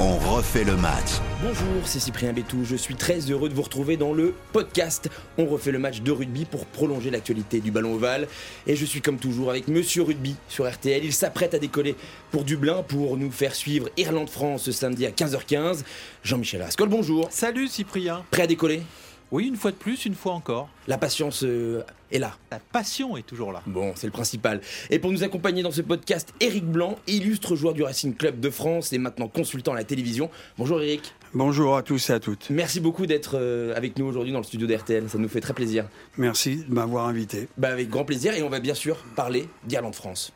On refait le match. Bonjour, c'est Cyprien Bétou. Je suis très heureux de vous retrouver dans le podcast. On refait le match de rugby pour prolonger l'actualité du ballon ovale. Et je suis comme toujours avec Monsieur Rugby sur RTL. Il s'apprête à décoller pour Dublin pour nous faire suivre Irlande-France ce samedi à 15h15. Jean-Michel Rascol, bonjour. Salut Cyprien. Prêt à décoller? Oui, une fois de plus, une fois encore. La patience euh, est là. La passion est toujours là. Bon, c'est le principal. Et pour nous accompagner dans ce podcast, Eric Blanc, illustre joueur du Racing Club de France et maintenant consultant à la télévision. Bonjour Eric. Bonjour à tous et à toutes. Merci beaucoup d'être euh, avec nous aujourd'hui dans le studio d'RTL. Ça nous fait très plaisir. Merci de m'avoir invité. Bah, avec grand plaisir et on va bien sûr parler d'Irlande-France.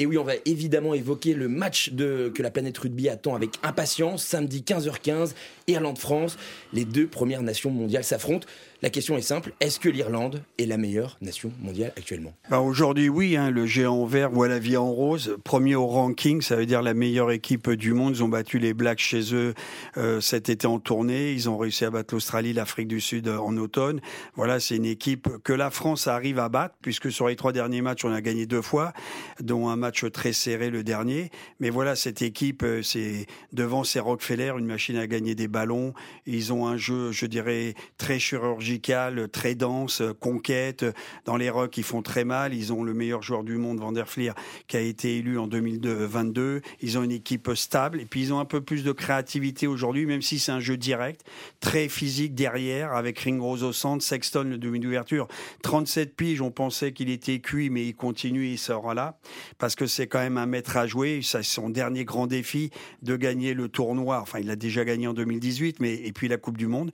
Et oui, on va évidemment évoquer le match que la planète rugby attend avec impatience. Samedi 15h15, Irlande-France. Les deux premières nations mondiales s'affrontent. La question est simple, est-ce que l'Irlande est la meilleure nation mondiale actuellement? Aujourd'hui, oui, hein, le géant vert voit la vie en rose. Premier au ranking, ça veut dire la meilleure équipe du monde. Ils ont battu les Blacks chez eux euh, cet été en tournée. Ils ont réussi à battre l'Australie, l'Afrique du Sud euh, en automne. Voilà, c'est une équipe que la France arrive à battre, puisque sur les trois derniers matchs, on a gagné deux fois, dont un match très serré le dernier. Mais voilà, cette équipe, euh, c'est devant c'est Rockefeller, une machine à gagner des Ils ont un jeu, je dirais, très chirurgical très dense, conquête. Dans les rocks, ils font très mal. Ils ont le meilleur joueur du monde, Van der Fleer, qui a été élu en 2022. Ils ont une équipe stable et puis ils ont un peu plus de créativité aujourd'hui, même si c'est un jeu direct, très physique derrière, avec Ringrose au centre, Sexton le demi d'ouverture. 37 piges, on pensait qu'il était cuit, mais il continue, il sera là, parce que c'est quand même un maître à jouer. C'est son dernier grand défi de gagner le tournoi. Enfin, il l'a déjà gagné en 2018, mais et puis la Coupe du Monde.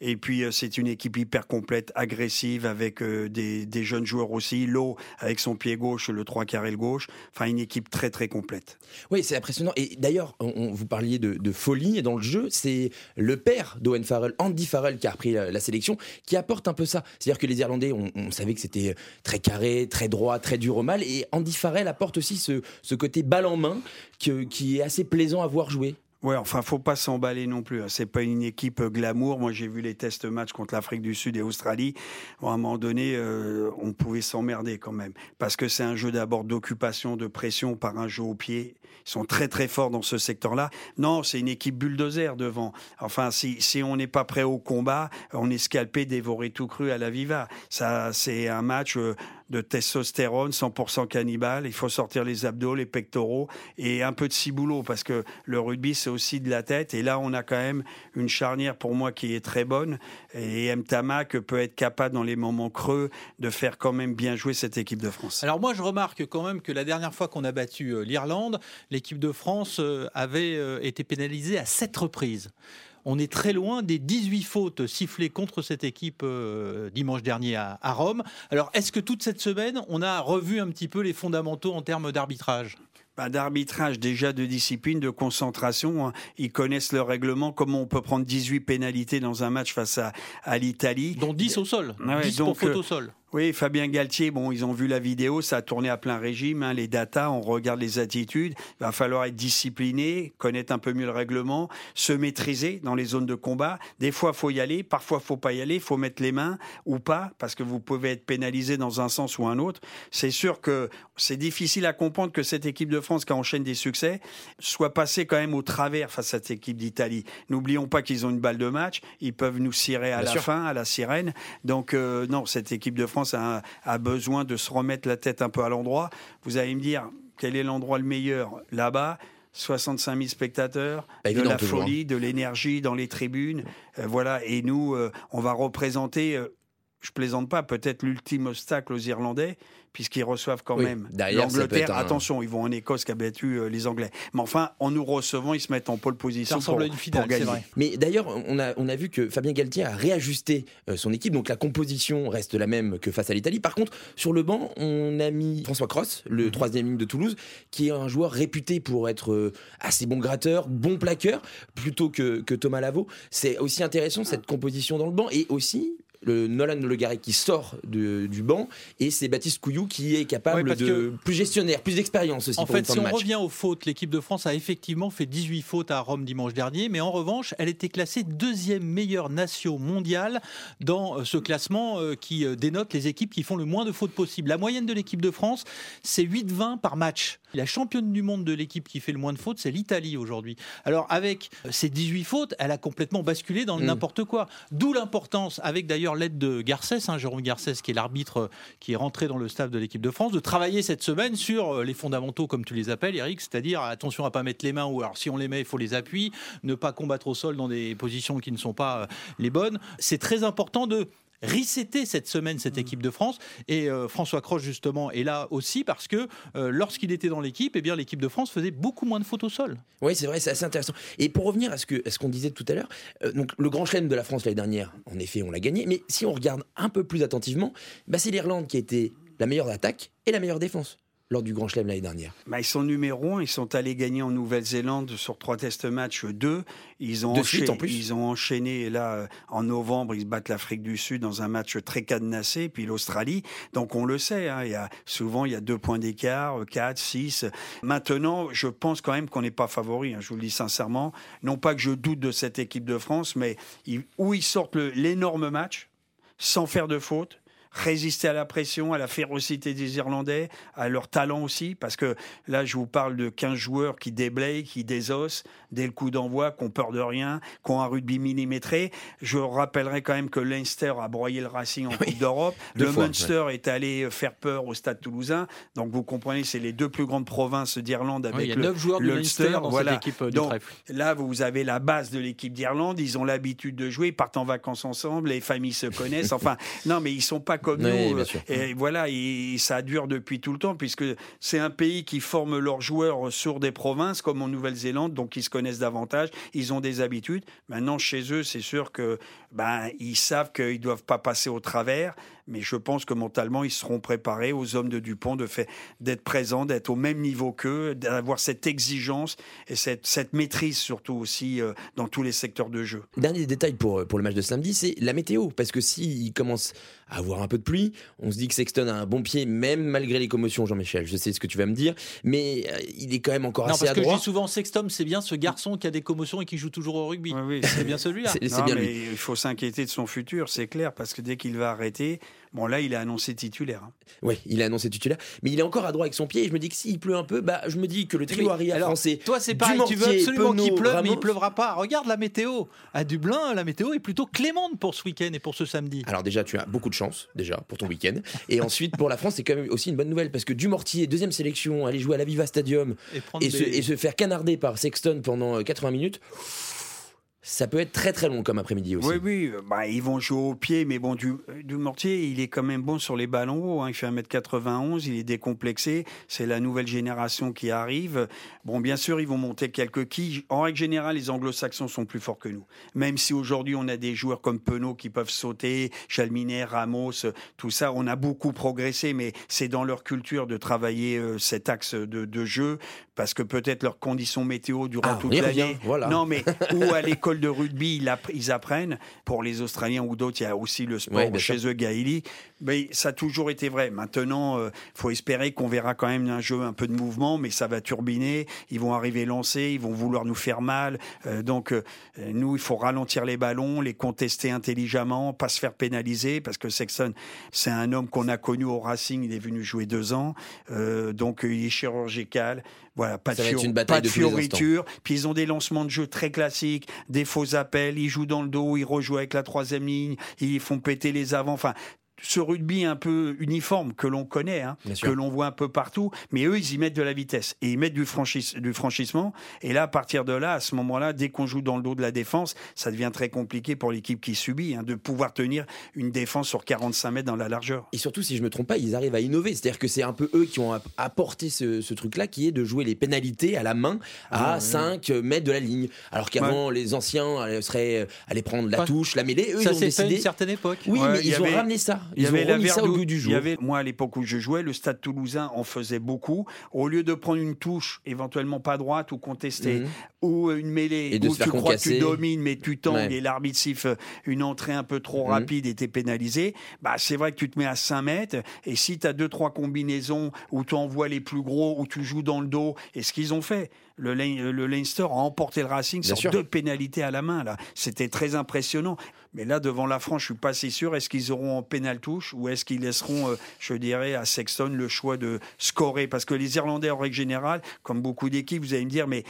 Et puis euh, c'est une équipe hyper complète, agressive, avec euh, des, jeunes joueurs aussi. Lowe avec son pied gauche, le 3 carré le gauche. Enfin, une équipe très très complète. Oui, c'est impressionnant. Et d'ailleurs, vous parliez de, folie dans le jeu. C'est le père d'Owen Farrell, Andy Farrell, qui a repris la, sélection, qui apporte un peu ça. C'est-à-dire que les Irlandais, on, savait que c'était très carré, très droit, très dur au mal. Et Andy Farrell apporte aussi ce, côté balle en main qui est assez plaisant à voir jouer. Ouais, enfin, faut pas s'emballer non plus. Hein. C'est pas une équipe euh, glamour. Moi, j'ai vu les tests matchs contre l'Afrique du Sud et l'Australie. à un moment donné, euh, on pouvait s'emmerder quand même, parce que c'est un jeu d'abord d'occupation, de pression par un jeu au pied. Ils sont très très forts dans ce secteur-là. Non, c'est une équipe bulldozer devant. Enfin, si, si on n'est pas prêt au combat, on est scalpé, dévoré tout cru à la viva. Ça, c'est un match euh, de testostérone, 100% cannibale. Il faut sortir les abdos, les pectoraux et un peu de ciboulot parce que le rugby, c'est aussi de la tête. Et là, on a quand même une charnière pour moi qui est très bonne. Et M. Tamac peut être capable, dans les moments creux, de faire quand même bien jouer cette équipe de France. Alors moi, je remarque quand même que la dernière fois qu'on a battu euh, l'Irlande, l'équipe de France euh, avait euh, été pénalisée à sept reprises. On est très loin des 18 fautes sifflées contre cette équipe euh, dimanche dernier à, Rome. Alors, est-ce que toute cette semaine, on a revu un petit peu les fondamentaux en termes d'arbitrage? Bah, d'arbitrage, déjà de discipline, de concentration. Hein. Ils connaissent le règlement, comment on peut prendre 18 pénalités dans un match face à, à l'Italie. Dont 10 au sol, 10 pour faute au sol. Oui, Fabien Galtier, bon, ils ont vu la vidéo, ça a tourné à plein régime, hein, les datas, on regarde les attitudes. Il va falloir être discipliné, connaître un peu mieux le règlement, se maîtriser dans les zones de combat. Des fois, faut y aller, parfois, faut pas y aller, faut mettre les mains ou pas, parce que vous pouvez être pénalisé dans un sens ou un autre. C'est sûr que c'est difficile à comprendre que cette équipe de France qui enchaîne des succès soit passée quand même au travers face à cette équipe d'Italie. N'oublions pas qu'ils ont une balle de match, ils peuvent nous cirer à la fin, à la sirène. Donc, euh, non, cette équipe de France France a, besoin de se remettre la tête un peu à l'endroit. Vous allez me dire, quel est l'endroit le meilleur Là-bas, 65 000 spectateurs, de la folie, hein. de l'énergie dans les tribunes. Euh, voilà, et nous, euh, on va représenter, euh, je plaisante pas, peut-être l'ultime obstacle aux Irlandais, puisqu'ils reçoivent quand même l'Angleterre. Attention, ils vont en Écosse qui a battu euh, les Anglais. Mais enfin, en nous recevant, ils se mettent en pole position pour, gagner. Mais d'ailleurs, on a, on a vu que Fabien Galtier a réajusté euh, son équipe, donc la composition reste la même que face à l'Italie. Par contre, sur le banc, on a mis François Cross, le mhm. troisième ligne de Toulouse, qui est un joueur réputé pour être euh, assez bon gratteur, bon plaqueur, plutôt que, que Thomas Lavaux. C'est aussi intéressant cette composition dans le banc et aussi le Nolan Le Garret qui sort du banc et c'est Baptiste Couillou qui est capable de plus gestionnaire, plus d'expérience aussi. En fait, si on revient aux fautes, l'équipe de France a effectivement fait 18 fautes à Rome dimanche dernier, mais en revanche, elle était classée deuxième meilleure nation mondiale dans euh, ce classement euh, qui euh, dénote les équipes qui font le moins de fautes possible. La moyenne de l'équipe de France, c'est 8-20 par match. La championne du monde de l'équipe qui fait le moins de fautes, c'est l'Italie aujourd'hui. Alors avec ces 18 fautes, elle a complètement basculé dans mm. n'importe quoi. D'où l'importance, avec d'ailleurs l'aide de Garcès, hein, Jérôme Garcès qui est l'arbitre qui est rentré dans le staff de l'équipe de France, de travailler cette semaine sur les fondamentaux comme tu les appelles, Eric, c'est-à-dire attention à pas mettre les mains ou alors si on les met, il faut les appuyer, ne pas combattre au sol dans des positions qui ne sont pas euh, les bonnes. C'est très important de resetter cette semaine cette mm. équipe de France et euh, François Croche justement est là aussi parce que euh, lorsqu'il était dans l'équipe et eh bien l'équipe de France faisait beaucoup moins de fautes au sol. Oui c'est vrai c'est assez intéressant et pour revenir à ce qu'on disait tout à l'heure donc le grand chelem de la France l'année dernière en effet on l'a gagné mais si on regarde un peu plus attentivement bah, c'est l'Irlande qui a été la meilleure attaque et la meilleure défense lors du Grand Chelem l'année dernière bah, Ils sont numéro un, ils sont allés gagner en Nouvelle-Zélande sur trois tests matchs, deux. Ils ont, enchaîné, en plus. ils ont enchaîné, là, euh, en novembre, ils battent l'Afrique du Sud dans un match très cadenassé, puis l'Australie. Donc on le sait, hein, il y a, souvent il y a deux points d'écart, quatre, six. Maintenant, je pense quand même qu'on n'est pas favori, hein, je vous le dis sincèrement. Non pas que je doute de cette équipe de France, mais où ils sortent l'énorme match, sans faire de faute, résister à la pression, à la férocité des Irlandais, à leur talent aussi, parce que là, je vous parle de 15 joueurs qui déblayent, qui désossent dès le coup d'envoi, qui ont peur de rien, qui ont un rugby millimétré. Je rappellerai quand même que Leinster a broyé le Racing en Coupe d'Europe. Le Munster est allé faire peur au Stade toulousain. Donc vous comprenez, c'est les deux plus grandes provinces d'Irlande avec il y a 9 joueurs de Leinster dans voilà. cette équipe euh, Donc, Là, vous avez la base de l'équipe d'Irlande. Ils ont l'habitude de jouer, ils partent en vacances ensemble, les familles se connaissent. Enfin, non, mais ils sont pas comme nous. Euh, et voilà, et ça dure depuis tout le temps, puisque c'est un pays qui forme leurs joueurs sur des provinces, comme en Nouvelle-Zélande, donc ils se connaissent davantage, ils ont des habitudes. Maintenant, chez eux, c'est sûr que ben, ils savent qu'ils doivent pas passer au travers mais je pense que mentalement, ils seront préparés aux hommes de Dupont de fait d'être présents, d'être au même niveau qu'eux, d'avoir cette exigence et cette, cette maîtrise surtout aussi euh, dans tous les secteurs de jeu. Dernier détail pour, pour le match de samedi, c'est la météo, parce que s'il commence à avoir un peu de pluie, on se dit que Sexton a un bon pied, même malgré les commotions, Jean-Michel. Je sais ce que tu vas me dire, mais euh, il est quand même encore assez parce que je dis souvent Sexton, c'est bien ce garçon qui a des commotions et qui joue toujours au rugby. Oui, c'est bien celui-là. c'est bien lui. Il faut s'inquiéter de son futur, c'est clair, parce que dès qu'il va arrêter, Bon, là, il est annoncé titulaire. Hein. Oui, il est annoncé titulaire, mais il est encore à droit avec son pied. Et je me dis que s'il pleut un peu, bah, je me dis que le trio arrière français. Toi, c'est pareil, tu veux absolument qu'il pleuve, mais il pleuvra pas. Regarde la météo. À Dublin, la météo est plutôt clémente pour ce week-end et pour ce samedi. Alors, déjà, tu as beaucoup de chance, déjà, pour ton week-end. Et ensuite, pour la France, c'est quand même aussi une bonne nouvelle parce que Dumortier, deuxième sélection, aller jouer à la Viva Stadium et, se, et se faire canarder par Sexton pendant 80 minutes ça peut être très très long comme après-midi aussi. Oui, oui, bah, ils vont jouer au pied, mais bon, du, du Mortier, il est quand même bon sur les ballons hauts. Hein. Il fait 1m91, il est décomplexé. C'est la nouvelle génération qui arrive. Bon, bien sûr, ils vont monter quelques quilles. En règle générale, les anglo-saxons sont plus forts que nous. Même si aujourd'hui, on a des joueurs comme Penaud qui peuvent sauter, Chalminet, Ramos, tout ça, on a beaucoup progressé, mais c'est dans leur culture de travailler euh, cet axe de, de jeu parce que peut-être leurs conditions météo durant ah, toute l'année. Voilà. Non, mais ou à l'école de rugby, ils apprennent. Pour les Australiens ou d'autres, il y a aussi le sport chez eux, Gaëli. Mais ça a toujours été vrai. Maintenant, il euh, faut espérer qu'on verra quand même un jeu un peu de mouvement, mais ça va turbiner. Ils vont arriver lancés, ils vont vouloir nous faire mal. Euh, donc, euh, nous, il faut ralentir les ballons, les contester intelligemment, pas se faire pénaliser, parce que Sexton, c'est un homme qu'on a connu au Racing. Il est venu jouer deux ans, donc il est chirurgical. Voilà, pas de, pas de, fioriture. Puis ils ont des lancements de jeu très classiques, des faux appels, ils jouent dans le dos, ils rejouent avec la troisième ligne, ils font péter les avants. Enfin, ce rugby un peu uniforme que l'on connaît, hein, que l'on voit un peu partout, mais eux, ils y mettent de la vitesse et ils mettent du, du franchissement. Et là, à partir de là, à ce moment-là, dès qu'on joue dans le dos de la défense, ça devient très compliqué pour l'équipe qui subit hein, de pouvoir tenir une défense sur 45 mètres dans la largeur. Et surtout, si je me trompe pas, ils arrivent à innover. C'est-à-dire que c'est un peu eux qui ont apporté ce, truc-là, qui est de jouer les pénalités à la main à 5 ah, mètres de la ligne. Alors qu'avant, les anciens seraient allaient prendre la touche, la mêlée. Eux, ça s'est fait à une certaine époque. Oui, mais ils ont ramené ça Il y avait la ça au du Il y jour. avait, moi, à l'époque où je jouais, le Stade Toulousain en faisait beaucoup. Au lieu de prendre une touche, éventuellement pas droite ou contestée, Mhm. ou une mêlée, Et où tu crois que tu domines, mais tu tangles Ouais. et l'arbitre siffle une entrée un peu trop Mhm. rapide et t'es pénalisé, bah, c'est vrai que tu te mets à 5 mètres. Et si tu as deux, trois combinaisons où tu envoies les plus gros, où tu joues dans le dos, et ce qu'ils ont fait, le, le Leinster a emporté le Racing Bien sur sûr. deux pénalités à la main. là. C'était très impressionnant. Mais là, devant la France, je suis pas si sûr. Est-ce qu'ils auront en pénal touche ou est-ce qu'ils laisseront, euh, je dirais, à Sexton le choix de scorer? Parce que les Irlandais, en règle générale, comme beaucoup d'équipes, vous allez me dire, mais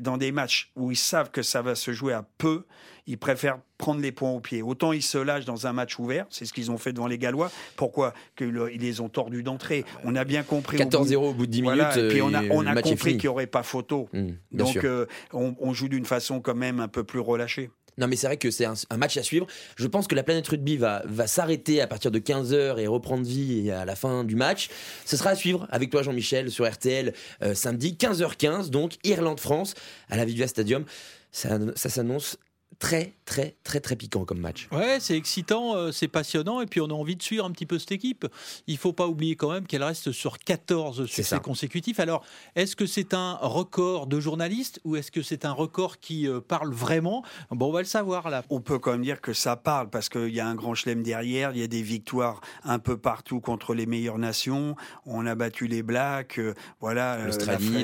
dans des matchs où ils savent que ça va se jouer à peu, ils préfèrent prendre les points au pied. Autant ils se lâchent dans un match ouvert, c'est ce qu'ils ont fait devant les Gallois. Pourquoi que le- Ils les ont tordus d'entrée? On a bien compris. au bout- 14-0 au bout de 10 Voilà, minutes. et puis on a, on a compris qu'il n'y aurait pas photo. Mmh, Donc euh, on, on joue d'une façon quand même un peu plus relâchée. Non, mais c'est vrai que c'est un, un match à suivre. Je pense que la planète rugby va, va s'arrêter à partir de 15h et reprendre vie à la fin du match. Ce sera à suivre avec toi, Jean-Michel, sur RTL euh, samedi, 15h15, donc Irlande-France à la Vivia Stadium. Ça, ça s'annonce très, très, très, très piquant comme match. Ouais, c'est excitant, euh, c'est passionnant, et puis on a envie de suivre un petit peu cette équipe. Il faut pas oublier quand même qu'elle reste sur 14 C'est succès ça. consécutifs. Alors, est-ce que c'est un record de journalistes ou est-ce que c'est un record qui euh, parle vraiment? Bon, on va le savoir là. On peut quand même dire que ça parle parce qu'il y a un grand chelem derrière, il y a des victoires un peu partout contre les meilleures nations. On a battu les Blacks, euh, voilà, euh,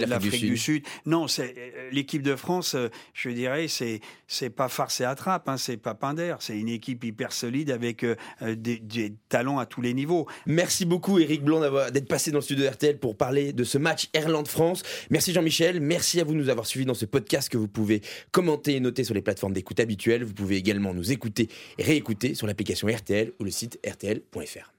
l'Afrique du du Sud. Non, c'est euh, l'équipe de France. euh, Je dirais, c'est c'est pas farce et attrape, hein, c'est Pinder. C'est une équipe hyper solide avec euh, euh, des, talents à tous les niveaux. Merci beaucoup Eric Blanc d'avoir- d'être passé dans le studio RTL pour parler de ce match Irlande-France. Merci Jean-Michel, merci à vous de nous avoir suivis dans ce podcast que vous pouvez commenter et noter sur les plateformes d'écoute habituelles. Vous pouvez également nous écouter et réécouter sur l'application RTL ou le site rtl.fr.